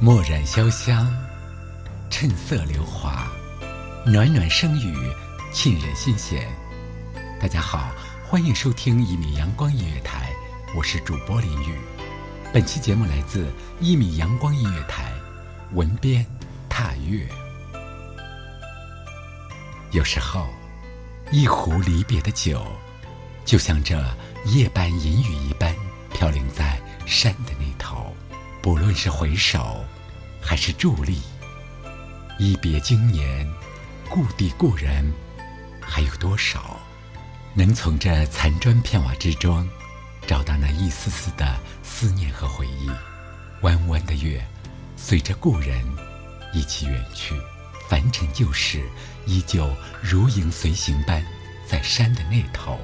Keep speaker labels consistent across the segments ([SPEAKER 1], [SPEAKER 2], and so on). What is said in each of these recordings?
[SPEAKER 1] 墨染潇湘，趁色流华，暖暖声语，沁人心弦。大家好，欢迎收听一米阳光音乐台，我是主播林雨。本期节目来自一米阳光音乐台，文编踏月。有时候，一壶离别的酒，就像这夜半银雨一般，飘零在山的那头。不论是回首，还是伫立，一别经年，故地故人，还有多少能从这残砖片瓦之中找到那一丝丝的思念和回忆？弯弯的月，随着故人一起远去，凡尘旧事依旧如影随形般在山的那头。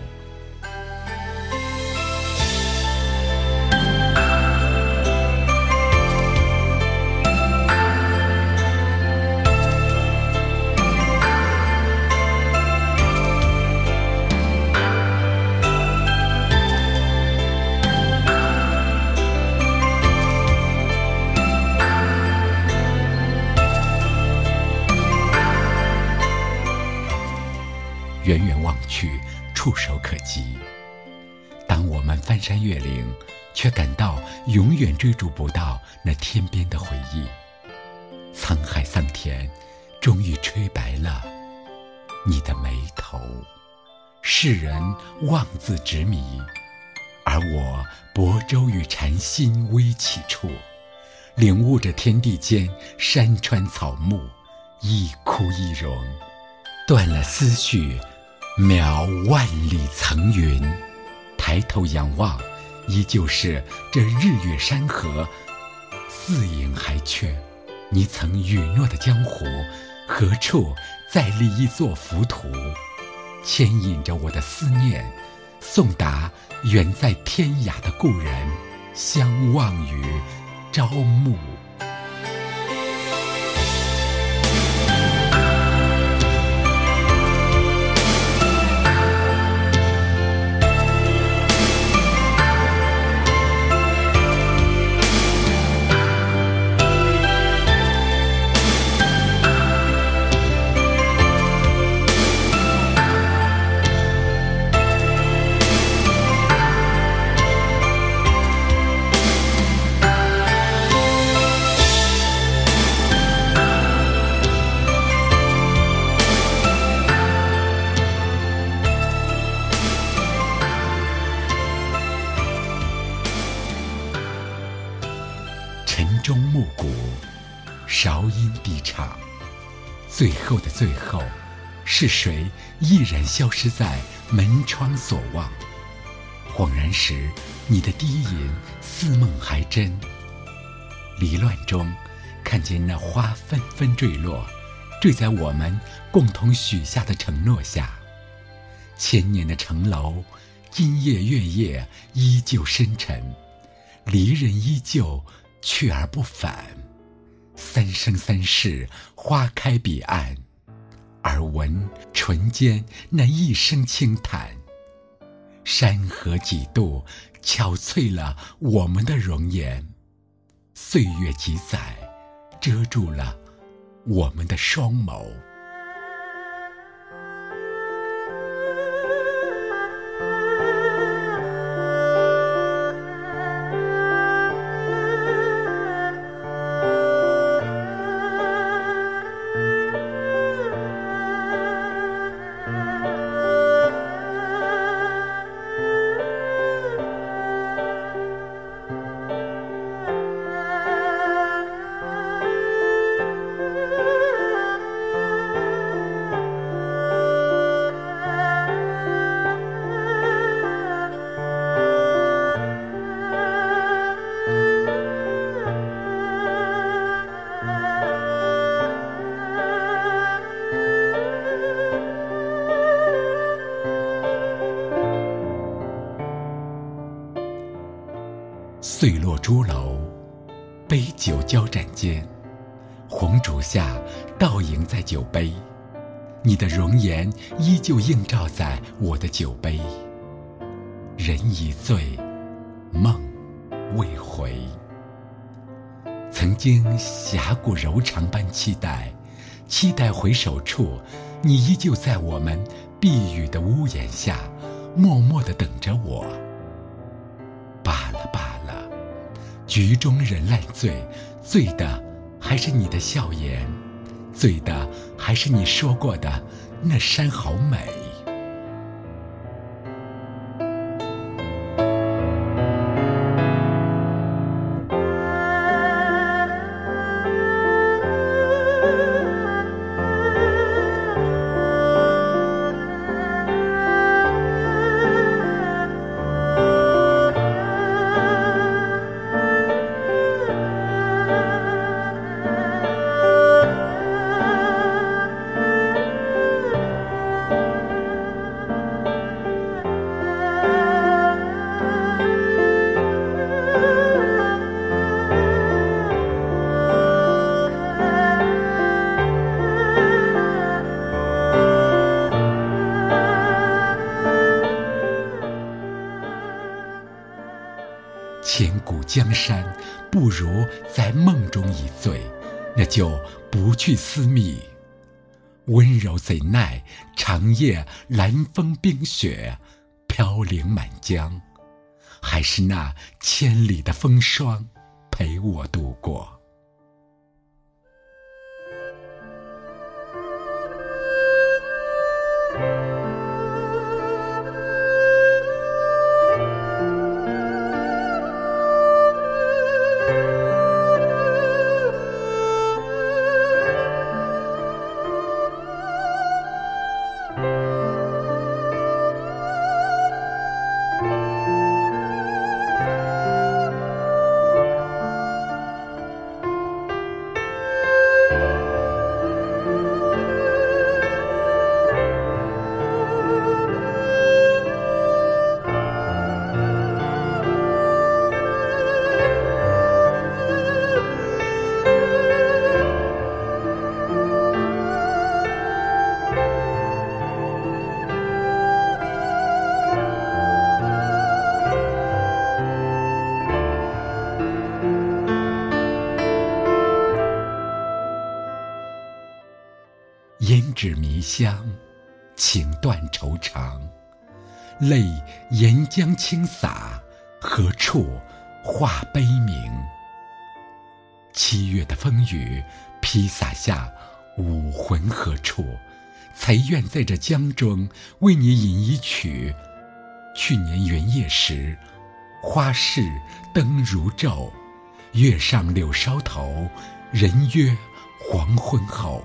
[SPEAKER 1] 触手可及。当我们翻山越岭，却感到永远追逐不到那天边的回忆。沧海桑田，终于吹白了你的眉头。世人妄自执迷，而我泊舟于禅心微起处，领悟着天地间山川草木，一枯一荣，断了思绪。渺万里层云，抬头仰望，依旧是这日月山河，四影还缺。你曾允诺的江湖，何处再立一座浮屠，牵引着我的思念，送达远在天涯的故人，相望于朝暮。最后的最后，是谁毅然消失在门窗所望？恍然时，你的低吟似梦还真。离乱中，看见那花纷纷坠落，坠在我们共同许下的承诺下。千年的城楼，今夜月夜依旧深沉，离人依旧去而不返。三生三世，花开彼岸，耳闻唇间那一声轻叹。山河几度，憔悴了我们的容颜；岁月几载，遮住了我们的双眸。碎落朱楼，杯酒交盏间，红烛下倒影在酒杯，你的容颜依旧映照在我的酒杯。人已醉，梦未回。曾经侠骨柔肠般期待，期待回首处，你依旧在我们避雨的屋檐下，默默的等着我。局中人烂醉，醉的还是你的笑颜，醉的还是你说过的那山好美。山不如在梦中一醉，那就不去思密。温柔怎奈长夜蓝风冰雪，飘零满江，还是那千里的风霜陪我度过。纸迷香，情断愁肠，泪沿江倾洒，何处话悲鸣？七月的风雨披洒下，武魂何处？才愿在这江中为你吟一曲。去年元夜时，花市灯如昼，月上柳梢头，人约黄昏后。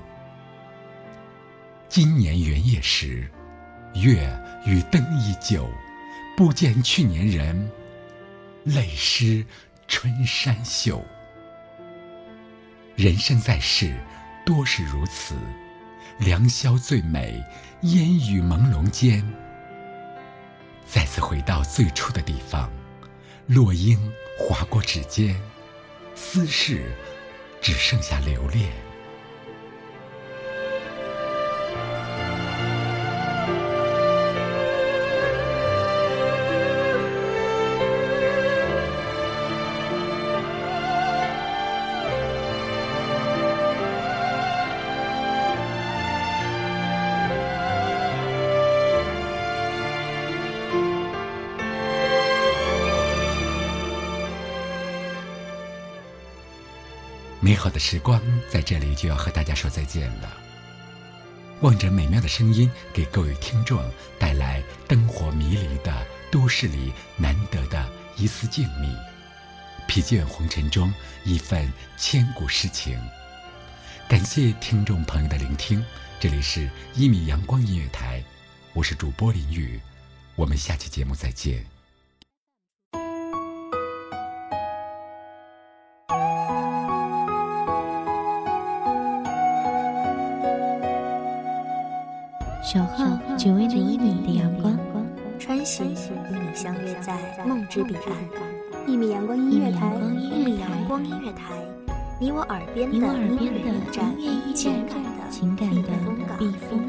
[SPEAKER 1] 今年元夜时，月与灯依旧，不见去年人，泪湿春衫袖。人生在世，多是如此，良宵最美，烟雨朦胧间。再次回到最初的地方，落英划过指尖，思事只剩下留恋。美好的时光在这里就要和大家说再见了。望着美妙的声音，给各位听众带来灯火迷离的都市里难得的一丝静谧，疲倦红尘中一份千古诗情。感谢听众朋友的聆听，这里是一米阳光音乐台，我是主播林雨，我们下期节目再见。
[SPEAKER 2] 守候只为那一米的阳光，
[SPEAKER 3] 穿行与你相约在梦之彼岸。
[SPEAKER 4] 一米阳光音乐台，
[SPEAKER 3] 一米阳光音乐台，你我耳边的音乐驿站，情感的
[SPEAKER 2] 情感的避风港。